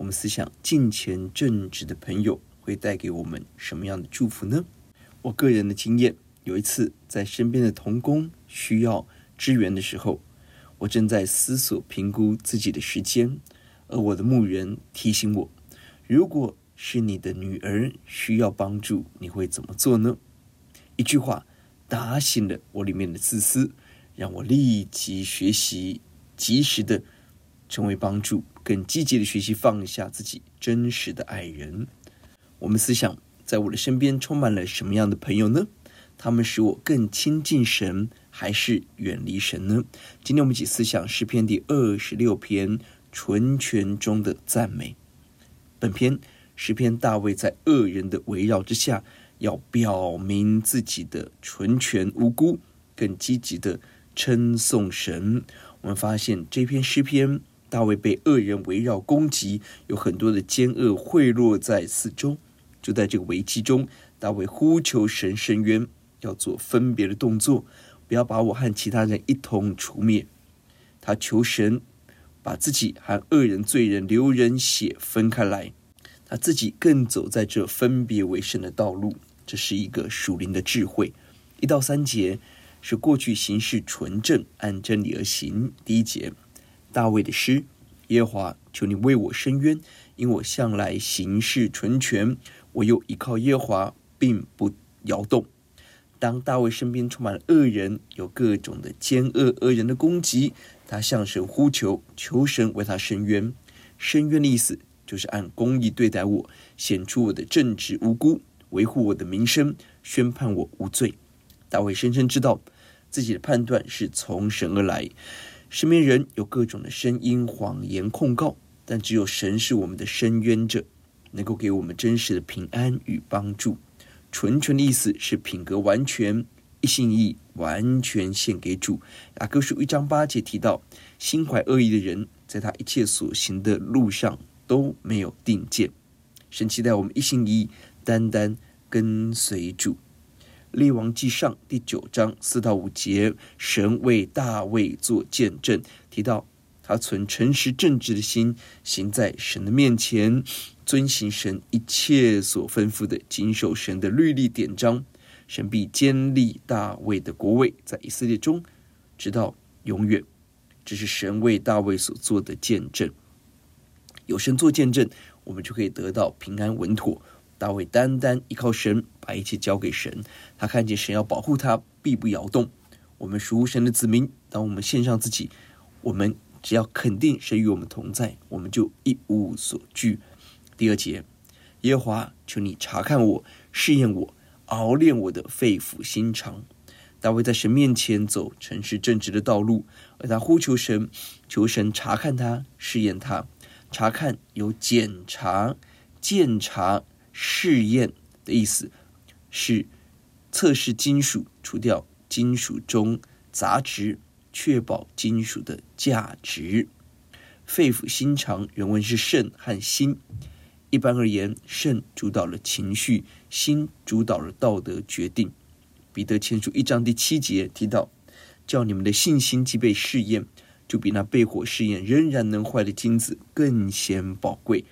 我们思想敬虔正直的朋友会带给我们什么样的祝福呢？我个人的经验，有一次在身边的同工需要支援的时候，我正在思索评估自己的时间，而我的牧人提醒我，如果是你的女儿需要帮助，你会怎么做呢？一句话打醒了我里面的自私，让我立即学习，及时的成为帮助，更积极的学习放下自己，真实的爱人。我们思想，在我的身边充满了什么样的朋友呢？他们使我更亲近神，还是远离神呢？今天我们一起思想诗篇第二十六篇纯全中的赞美。本篇。诗篇大卫在恶人的围绕之下，要表明自己的纯全无辜，更积极的称颂神。我们发现这篇诗篇，大卫被恶人围绕攻击，有很多的奸恶贿赂在四周。就在这个危机中，大卫呼求神伸冤，要做分别的动作，不要把我和其他人一同除灭。他求神把自己和恶人罪人流人血分开来。他自己更走在这分别为圣的道路，这是一个属灵的智慧。一到三节是过去行事纯正，按真理而行。第一节，大卫的诗：耶华，求你为我伸冤，因我向来行事纯全，我又依靠耶华，并不摇动。当大卫身边充满了恶人，有各种的奸恶恶人的攻击，他向神呼求，求神为他伸冤。伸冤的意思。就是按公义对待我，显出我的正直无辜，维护我的名声，宣判我无罪。大卫深深知道自己的判断是从神而来。身边人有各种的声音、谎言控告，但只有神是我们的伸冤者，能够给我们真实的平安与帮助。纯全的意思是品格完全，一心一意完全献给主。雅各书一章八节提到，心怀恶意的人，在他一切所行的路上。都没有定见，神期待我们一心一意、单单跟随主。列王记上第九章四到五节，神为大卫做见证，提到他存诚实正直的心，行在神的面前，遵行神一切所吩咐的，谨守神的律例典章。神必坚立大卫的国位，在以色列中，直到永远。这是神为大卫所做的见证。有神做见证，我们就可以得到平安稳妥。大卫单单依靠神，把一切交给神。他看见神要保护他，必不摇动。我们属神的子民，当我们献上自己，我们只要肯定神与我们同在，我们就一无所惧。第二节，耶和华，求你查看我，试验我，熬炼我的肺腑心肠。大卫在神面前走诚实正直的道路，而他呼求神，求神查看他，试验他。查看有检查、鉴察、试验的意思，是测试金属，除掉金属中杂质，确保金属的价值。肺腑心肠原文是肾和心。一般而言，肾主导了情绪，心主导了道德决定。彼得前书一章第七节提到，叫你们的信心既被试验。就比那被火试验仍然能坏的金子更显宝贵，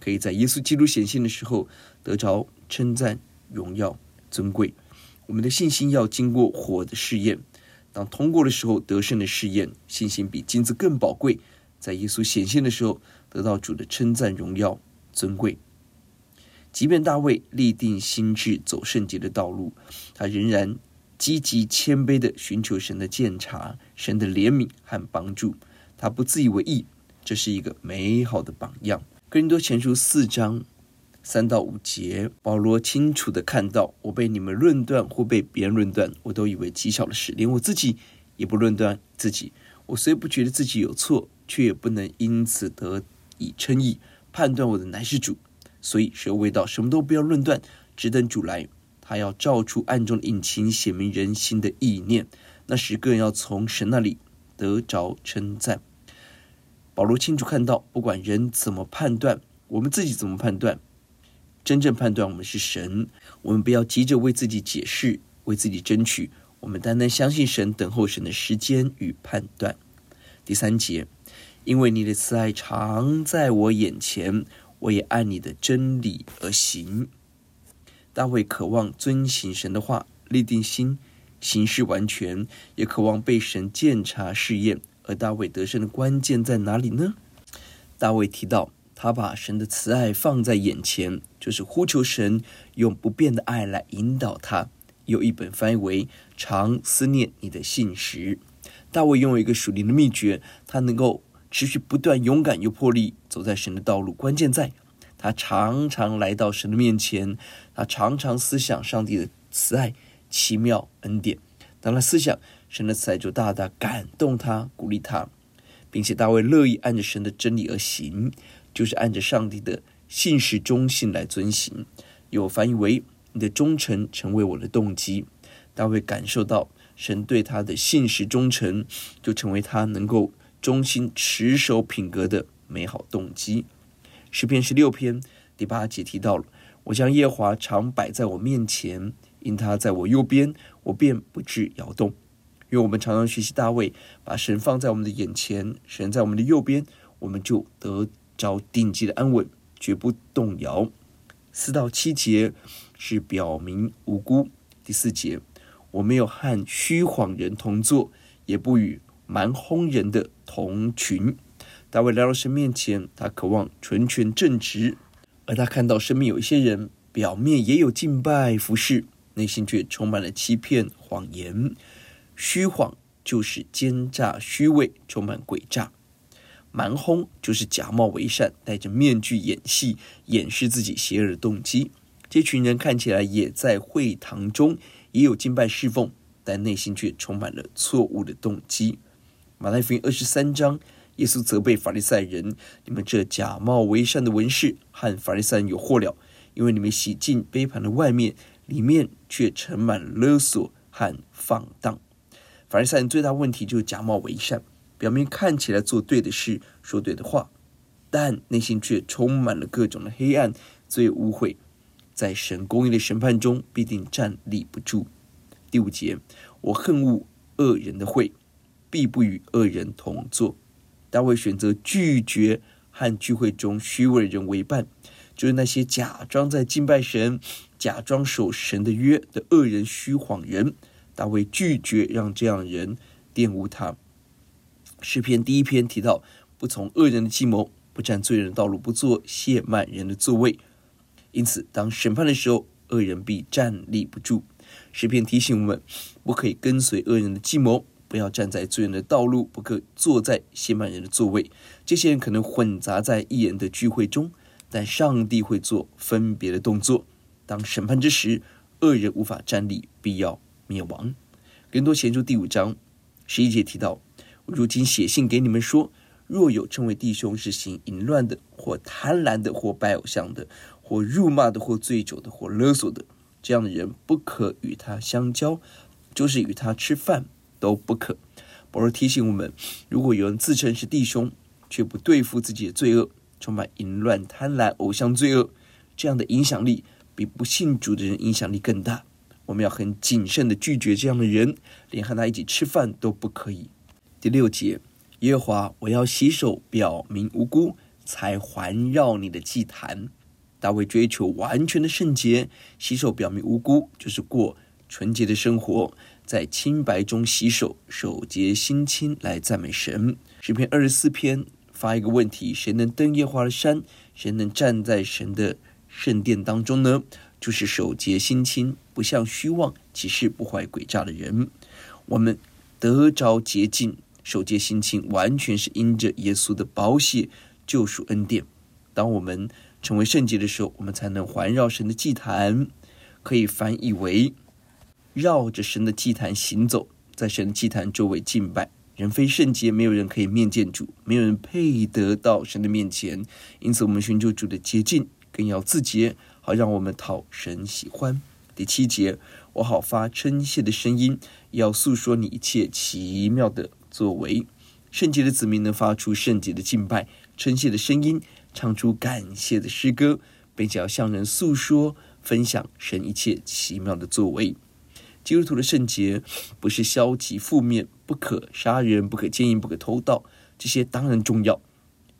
可以在耶稣基督显现的时候得着称赞、荣耀、尊贵。我们的信心要经过火的试验，当通过的时候得胜的试验，信心比金子更宝贵，在耶稣显现的时候，得到主的称赞、荣耀、尊贵。即便大卫立定心志走圣洁的道路，他仍然积极谦卑地寻求神的鉴察、神的怜悯和帮助。他不自以为意，这是一个美好的榜样。哥林多前书四章三到五节，保罗清楚地看到，我被你们论断或被别人论断，我都以为极小的事，连我自己也不论断自己。我虽不觉得自己有错，却也不能因此得以称义。判断我的乃是主。所以，舌未到，什么都不要论断，只等主来。他要照出暗中的隐情，显明人心的意念。那时，个人要从神那里得着称赞。保罗清楚看到，不管人怎么判断，我们自己怎么判断，真正判断我们是神。我们不要急着为自己解释，为自己争取。我们单单相信神，等候神的时间与判断。第三节，因为你的慈爱常在我眼前。我也按你的真理而行。大卫渴望遵行神的话，立定心，行事完全，也渴望被神鉴察试验。而大卫得胜的关键在哪里呢？大卫提到，他把神的慈爱放在眼前，就是呼求神用不变的爱来引导他。有一本翻译为“常思念你的信实”。大卫拥有一个属灵的秘诀，他能够。持续不断、勇敢又魄力走在神的道路，关键在他常常来到神的面前，他常常思想上帝的慈爱、奇妙恩典。当他思想神的慈爱，就大大感动他、鼓励他，并且大卫乐意按着神的真理而行，就是按着上帝的信实忠信来遵行。有翻译为：“你的忠诚成为我的动机。”大卫感受到神对他的信实忠诚，就成为他能够。忠心持守品格的美好动机。诗篇十六篇第八节提到了：“我将耶华常摆在我面前，因他在我右边，我便不致摇动。”因为我们常常学习大卫，把神放在我们的眼前，神在我们的右边，我们就得找定基的安稳，绝不动摇。四到七节是表明无辜。第四节，我没有和虚谎人同坐，也不与。蛮哄人的同群，大卫来到神面前，他渴望纯全正直，而他看到身边有一些人，表面也有敬拜服侍，内心却充满了欺骗谎言。虚谎就是奸诈虚伪，充满诡诈；蛮哄就是假冒为善，戴着面具演戏，掩饰自己邪恶的动机。这群人看起来也在会堂中，也有敬拜侍奉，但内心却充满了错误的动机。马太福音二十三章，耶稣责备法利赛人：“你们这假冒为善的文士和法利赛人有祸了，因为你们洗净杯盘的外面，里面却盛满勒索和放荡。”法利赛人最大问题就是假冒为善，表面看起来做对的事，说对的话，但内心却充满了各种的黑暗、罪污秽，在神公义的审判中必定站立不住。第五节，我恨恶恶人的会。必不与恶人同坐。大卫选择拒绝和聚会中虚伪人为伴，就是那些假装在敬拜神、假装守神的约的恶人、虚谎人。大卫拒绝让这样的人玷污他。诗篇第一篇提到：不从恶人的计谋，不占罪人的道路，不坐亵慢人的座位。因此，当审判的时候，恶人必站立不住。诗篇提醒我们，不可以跟随恶人的计谋。不要站在罪人的道路，不可坐在亵慢人的座位。这些人可能混杂在义人的聚会中，但上帝会做分别的动作。当审判之时，恶人无法站立，必要灭亡。更多前书第五章十一节提到：如今写信给你们说，若有称为弟兄是行淫乱的，或贪婪的，或拜偶像的，或辱骂的，或醉酒的，或勒索的，这样的人不可与他相交，就是与他吃饭。都不可。保罗提醒我们：如果有人自称是弟兄，却不对付自己的罪恶，充满淫乱、贪婪、偶像罪恶，这样的影响力比不信主的人影响力更大。我们要很谨慎的拒绝这样的人，连和他一起吃饭都不可以。第六节，耶和华，我要洗手，表明无辜，才环绕你的祭坛。大卫追求完全的圣洁，洗手表明无辜，就是过纯洁的生活。在清白中洗手，手洁心清来赞美神。诗篇二十四篇发一个问题：谁能登耶华的山？谁能站在神的圣殿当中呢？就是手洁心清，不向虚妄起誓，不怀诡诈的人。我们得着洁净，手洁心情，完全是因着耶稣的宝血救赎恩典。当我们成为圣洁的时候，我们才能环绕神的祭坛，可以翻译为绕着神的祭坛行走，在神的祭坛周围敬拜。人非圣洁，没有人可以面见主，没有人配得到神的面前。因此，我们寻求主的洁净，更要自洁，好让我们讨神喜欢。第七节，我好发称谢的声音，要诉说你一切奇妙的作为。圣洁的子民能发出圣洁的敬拜、称谢的声音，唱出感谢的诗歌，并且要向人诉说、分享神一切奇妙的作为。基督徒的圣洁不是消极负面，不可杀人，不可奸淫，不可偷盗，这些当然重要。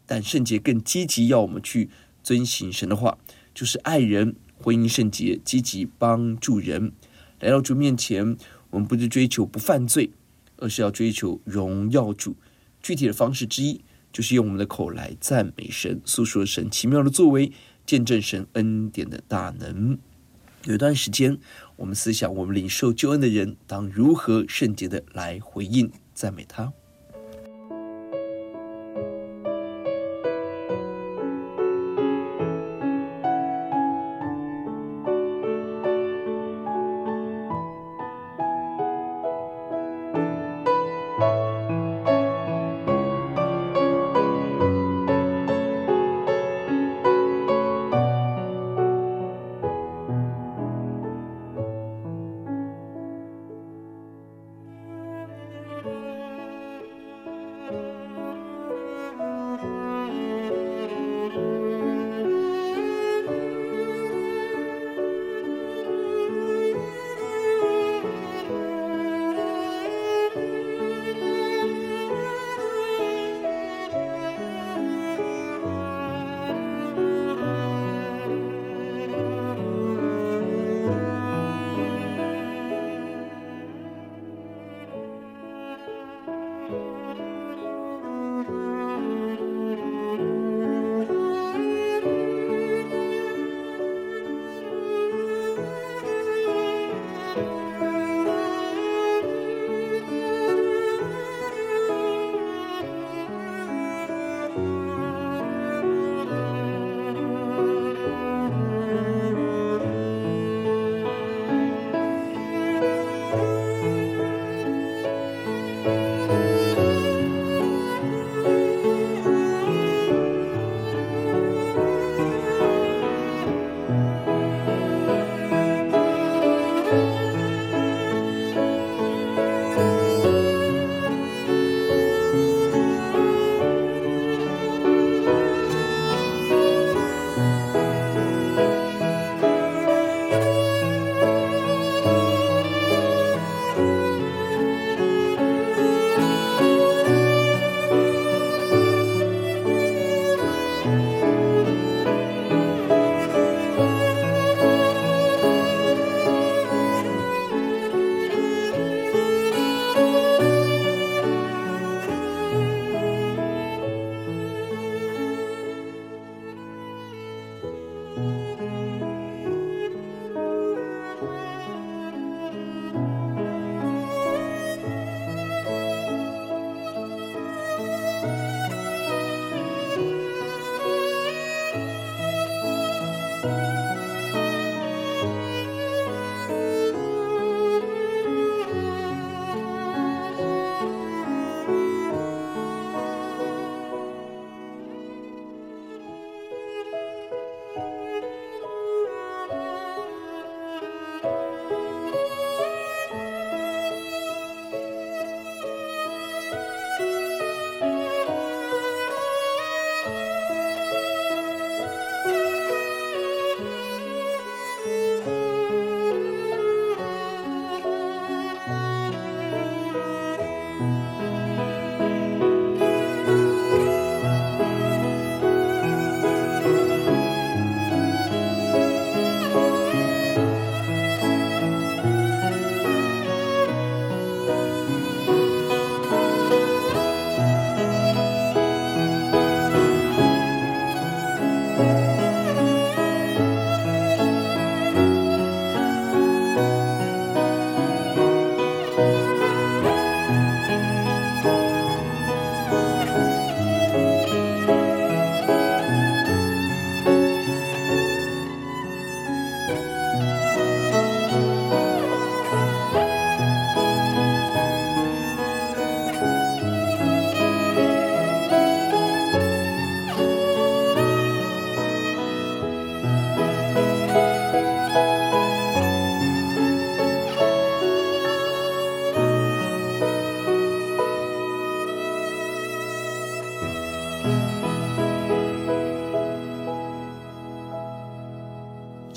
但圣洁更积极，要我们去遵行神的话，就是爱人、婚姻圣洁，积极帮助人。来到主面前，我们不是追求不犯罪，而是要追求荣耀主。具体的方式之一，就是用我们的口来赞美神，诉说神奇妙的作为，见证神恩典的大能。有一段时间，我们思想，我们领受救恩的人当如何圣洁的来回应赞美他。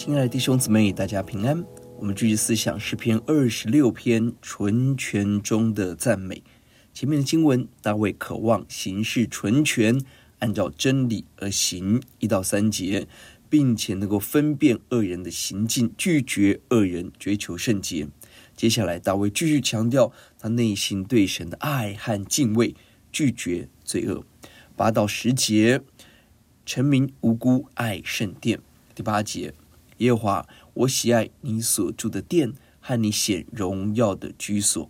亲爱的弟兄姊妹，大家平安。我们继续思想诗篇二十六篇纯全中的赞美。前面的经文，大卫渴望行事纯全，按照真理而行，一到三节，并且能够分辨恶人的行径，拒绝恶人，追求圣洁。接下来，大卫继续强调他内心对神的爱和敬畏，拒绝罪恶。八到十节，臣民无辜爱圣殿。第八节，耶和华，我喜爱你所住的殿和你显荣耀的居所。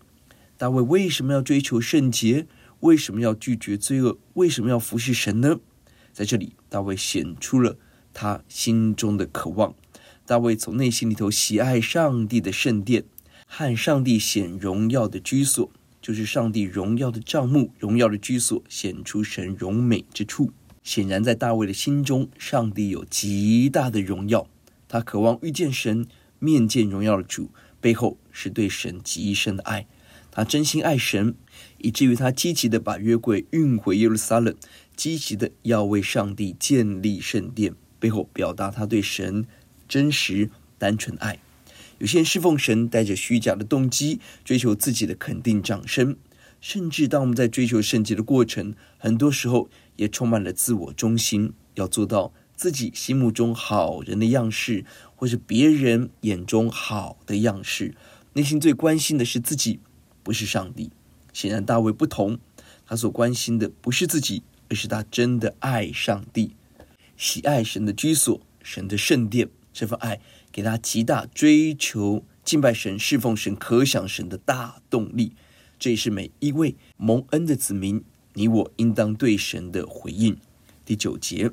大卫为什么要追求圣洁？为什么要拒绝罪恶？为什么要服侍神呢？在这里，大卫显出了他心中的渴望。大卫从内心里头喜爱上帝的圣殿和上帝显荣耀的居所，就是上帝荣耀的帐幕、荣耀的居所，显出神荣美之处。显然，在大卫的心中，上帝有极大的荣耀。他渴望遇见神，面见荣耀的主，背后是对神极深的爱。他真心爱神，以至于他积极地把约柜运回耶路撒冷，积极地要为上帝建立圣殿，背后表达他对神真实单纯的爱。有些人侍奉神，带着虚假的动机，追求自己的肯定掌声。甚至当我们在追求圣洁的过程，很多时候也充满了自我中心，要做到自己心目中好人的样式，或是别人眼中好的样式。内心最关心的是自己，不是上帝。显然大卫不同，他所关心的不是自己，而是他真的爱上帝，喜爱神的居所、神的圣殿。这份爱给他极大追求、敬拜神、侍奉神、可想神的大动力。这也是每一位蒙恩的子民，你我应当对神的回应。第九节，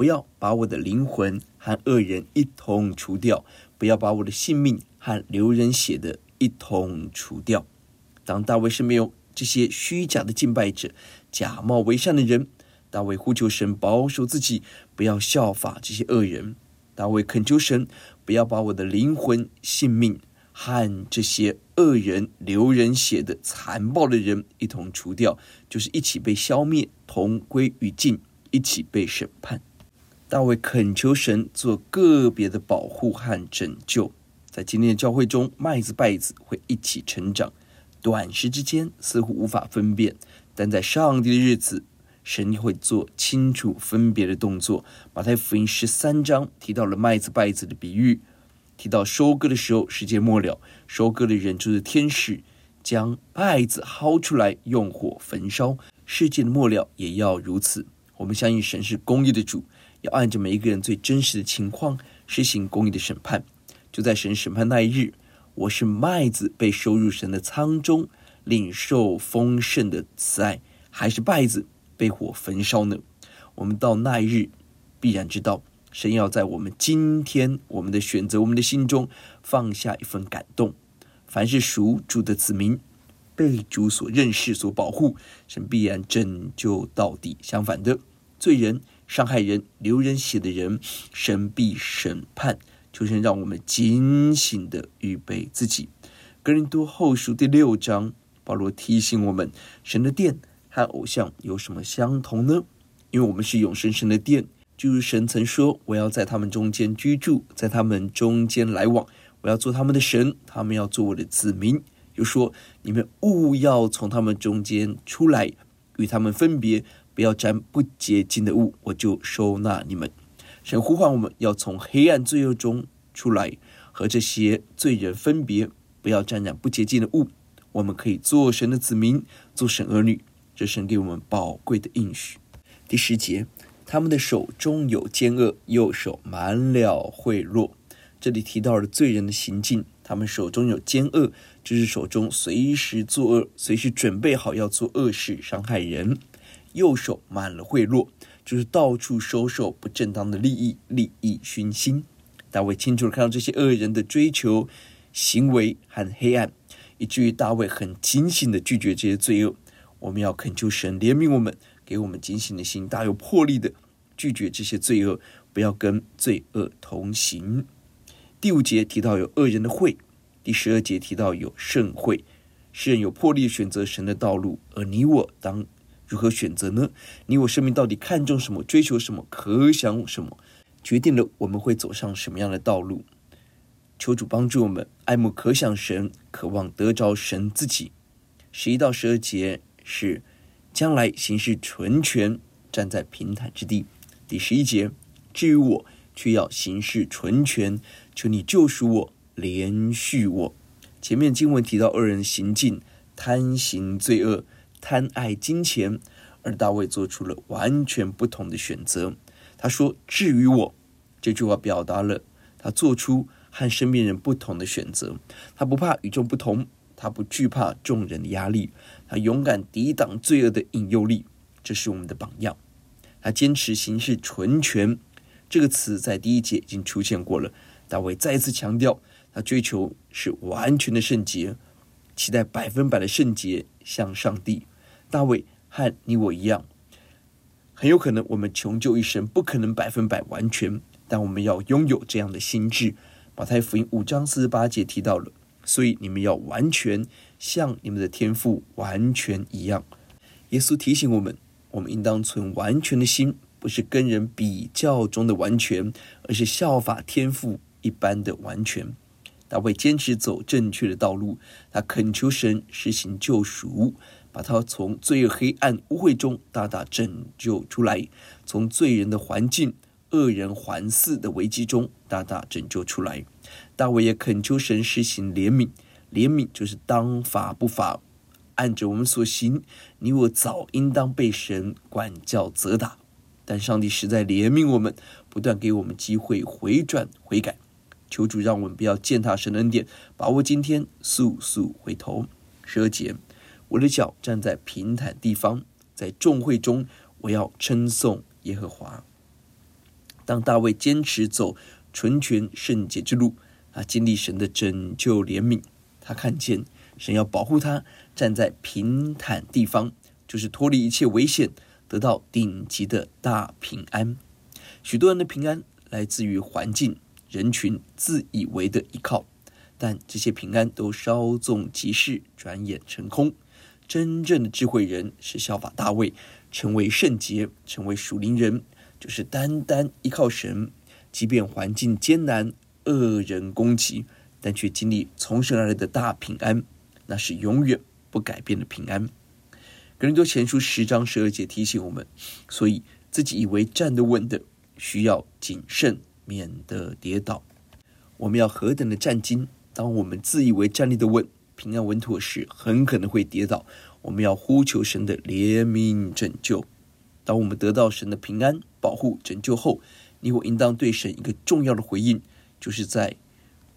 不要把我的灵魂和恶人一同除掉，不要把我的性命和流人血的一同除掉。当大卫身边有这些虚假的敬拜者、假冒为善的人，大卫呼求神保守自己，不要效法这些恶人。大卫恳求神，不要把我的灵魂、性命。和这些恶人流人血的残暴的人一同除掉，就是一起被消灭，同归于尽，一起被审判。大卫恳求神做个别的保护和拯救。在今天的教会中，麦子稗子会一起成长，短时之间似乎无法分辨，但在上帝的日子，神会做清楚分别的动作。马太福音十三章提到了麦子稗子的比喻。提到收割的时候，世界末了，收割的人就是天使，将稗子薅出来，用火焚烧。世界的末了也要如此。我们相信神是公义的主，要按着每一个人最真实的情况实行公义的审判。就在神审判那一日，我是麦子被收入神的仓中，领受丰盛的慈爱，还是稗子被火焚烧呢？我们到那一日，必然知道。神要在我们今天我们的选择、我们的心中放下一份感动。凡是属主的子民，被主所认识、所保护，神必然拯救到底。相反的，罪人、伤害人、流人血的人，神必审判。求神让我们警醒地预备自己。哥林多后书第六章，保罗提醒我们：神的殿和偶像有什么相同呢？因为我们是永生神的殿。就是神曾说：“我要在他们中间居住，在他们中间来往。我要做他们的神，他们要做我的子民。”又说：“你们勿要从他们中间出来，与他们分别，不要沾不洁净的物，我就收纳你们。”神呼唤我们要从黑暗罪恶中出来，和这些罪人分别，不要沾染不洁净的物。我们可以做神的子民，做神儿女。这神给我们宝贵的应许。第十节。他们的手中有奸恶，右手满了贿赂。这里提到了罪人的行径，他们手中有奸恶，就是手中随时作恶，随时准备好要做恶事，伤害人。右手满了贿赂，就是到处收受不正当的利益，利益熏心。大卫清楚地看到这些恶人的追求行为和黑暗，以至于大卫很警醒地拒绝这些罪恶。我们要恳求神怜悯我们。给我们警醒的心，大有魄力的拒绝这些罪恶，不要跟罪恶同行。第五节提到有恶人的会，第十二节提到有圣会。诗人有魄力选择神的道路，而你我当如何选择呢？你我生命到底看重什么？追求什么？可想什么？决定了我们会走上什么样的道路。求主帮助我们，爱慕可想神，渴望得着神自己。十一到十二节是将来行事纯全，站在平坦之地。第十一节，至于我，却要行事纯全，求你救赎我，怜恤我。前面经文提到二人行径，贪行罪恶，贪爱金钱，而大卫做出了完全不同的选择。他说：“至于我”，这句话表达了他做出和身边人不同的选择。他不怕与众不同，他不惧怕众人的压力，他勇敢抵挡罪恶的引诱力。这是我们的榜样。他坚持行事纯全，这个词在第一节已经出现过了。大卫再次强调，他追求是完全的圣洁，期待百分百的圣洁，向上帝。大卫和你我一样，很有可能我们穷究一生不可能百分百完全，但我们要拥有这样的心智。马太福音五章四十八节提到了，所以你们要完全，像你们的天赋完全一样。耶稣提醒我们。我们应当存完全的心，不是跟人比较中的完全，而是效法天赋一般的完全。大卫坚持走正确的道路，他恳求神施行救赎，把他从罪恶黑暗污秽中大大拯救出来，从罪人的环境、恶人环伺的危机中大大拯救出来。大卫也恳求神施行怜悯，怜悯就是当罚不罚。按着我们所行，你我早应当被神管教责打，但上帝实在怜悯我们，不断给我们机会回转悔改。求主让我们不要践踏神的恩典，把握今天，速速回头。十二节，我的脚站在平坦地方，在众会中，我要称颂耶和华。当大卫坚持走纯全圣洁之路，啊，经历神的拯救怜悯，他看见。神要保护他站在平坦地方，就是脱离一切危险，得到顶级的大平安。许多人的平安来自于环境、人群、自以为的依靠，但这些平安都稍纵即逝，转眼成空。真正的智慧人是效法大卫，成为圣洁，成为属灵人，就是单单依靠神，即便环境艰难、恶人攻击，但却经历从神而来的大平安。那是永远不改变的平安。格林多前书十章十二节提醒我们，所以自己以为站得稳的，需要谨慎，免得跌倒。我们要何等的战兢！当我们自以为站立的稳、平安稳妥时，很可能会跌倒。我们要呼求神的怜悯拯救。当我们得到神的平安、保护、拯救后，你我应当对神一个重要的回应，就是在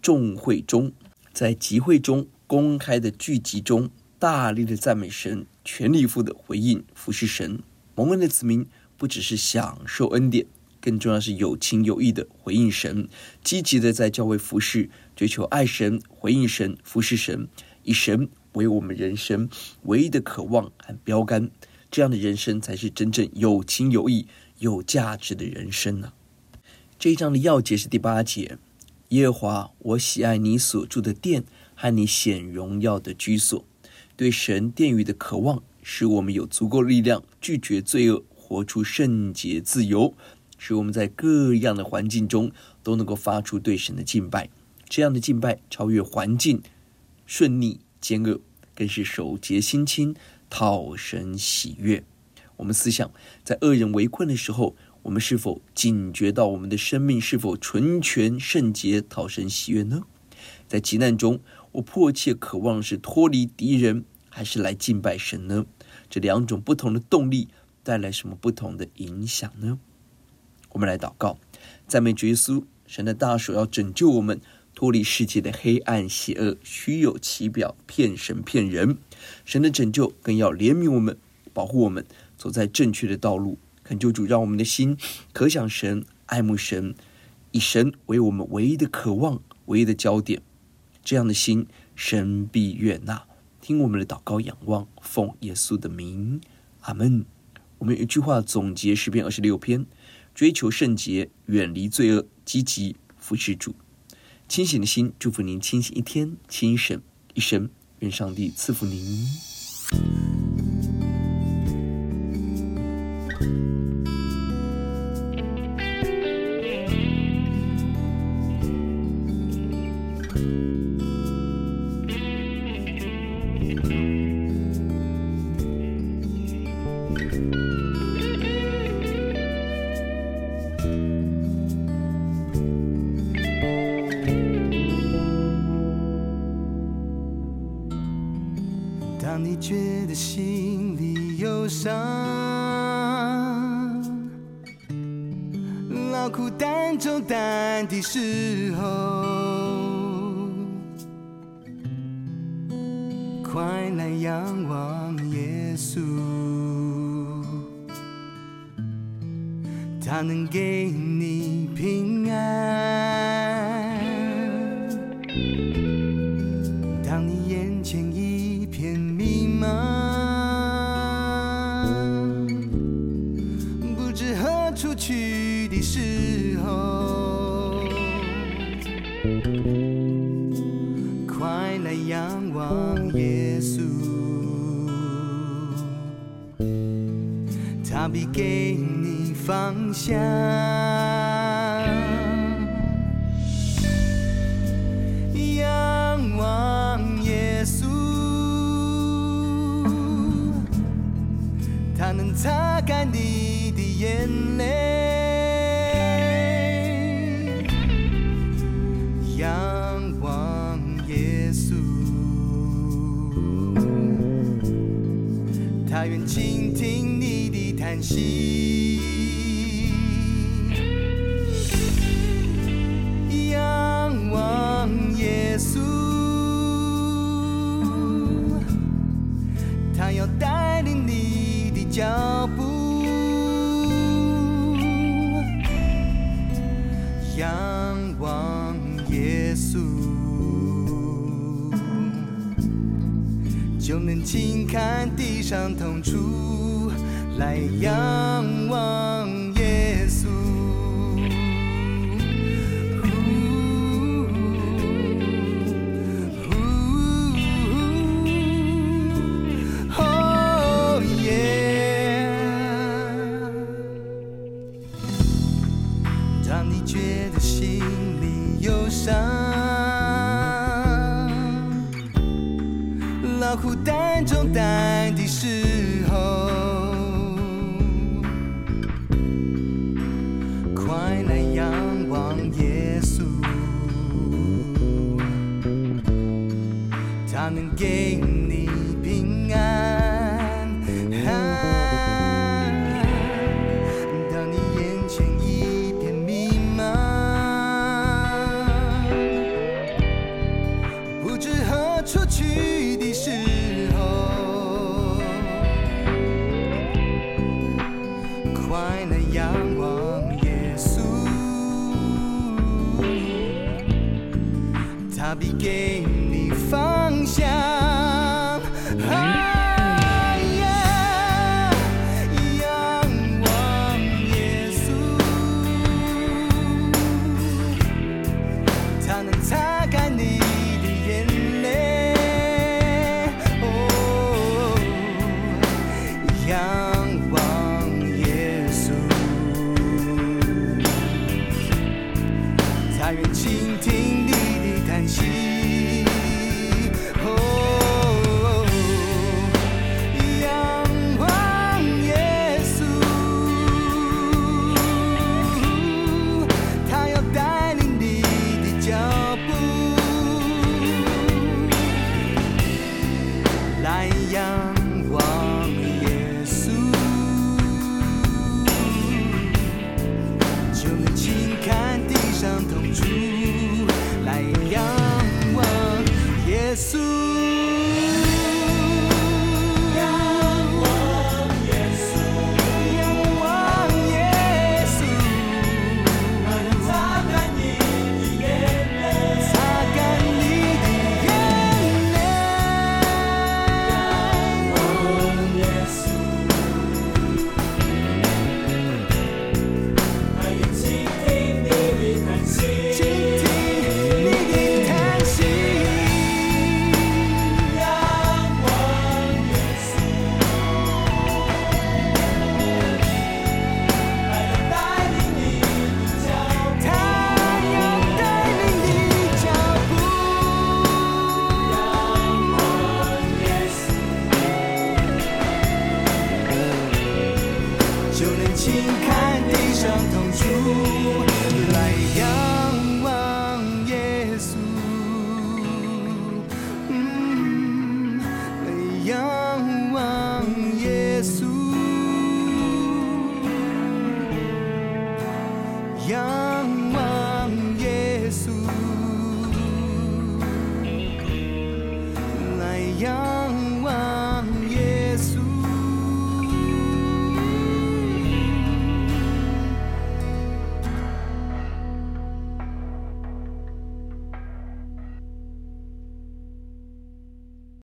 众会中，在集会中。公开的聚集中，大力的赞美神，全力以赴的回应服侍神。蒙恩的子民不只是享受恩典，更重要是有情有义的回应神，积极的在教会服侍，追求爱神、回应神、服侍神，以神为我们人生唯一的渴望和标杆。这样的人生才是真正有情有义、有价值的人生呢、这一章的要节是第八节：耶和华，我喜爱你所住的殿。和你显荣耀的居所，对神殿宇的渴望，使我们有足够力量拒绝罪恶，活出圣洁自由，使我们在各样的环境中都能够发出对神的敬拜。这样的敬拜超越环境顺逆奸恶，更是守节心清，讨神喜悦。我们思想，在恶人围困的时候，我们是否警觉到我们的生命是否纯全圣洁，讨神喜悦呢？在急难中，我迫切渴望是脱离敌人，还是来敬拜神呢？这两种不同的动力带来什么不同的影响呢？我们来祷告，赞美主耶稣，神的大手要拯救我们脱离世界的黑暗、邪恶、虚有其表、骗神骗人。神的拯救更要怜悯我们，保护我们走在正确的道路。恳求主，让我们的心可想神、爱慕神，以神为我们唯一的渴望、唯一的焦点。这样的心，神必悦纳。听我们的祷告，仰望，奉耶稣的名，阿门。我们一句话总结诗篇二十六篇：追求圣洁，远离罪恶，积极服侍主。清醒的心，祝福您清醒一天，清醒一生。愿上帝赐福您。必给你方向。心仰望耶稣，他要带领你的脚步。仰望耶稣，就能轻看地上痛楚。在仰望。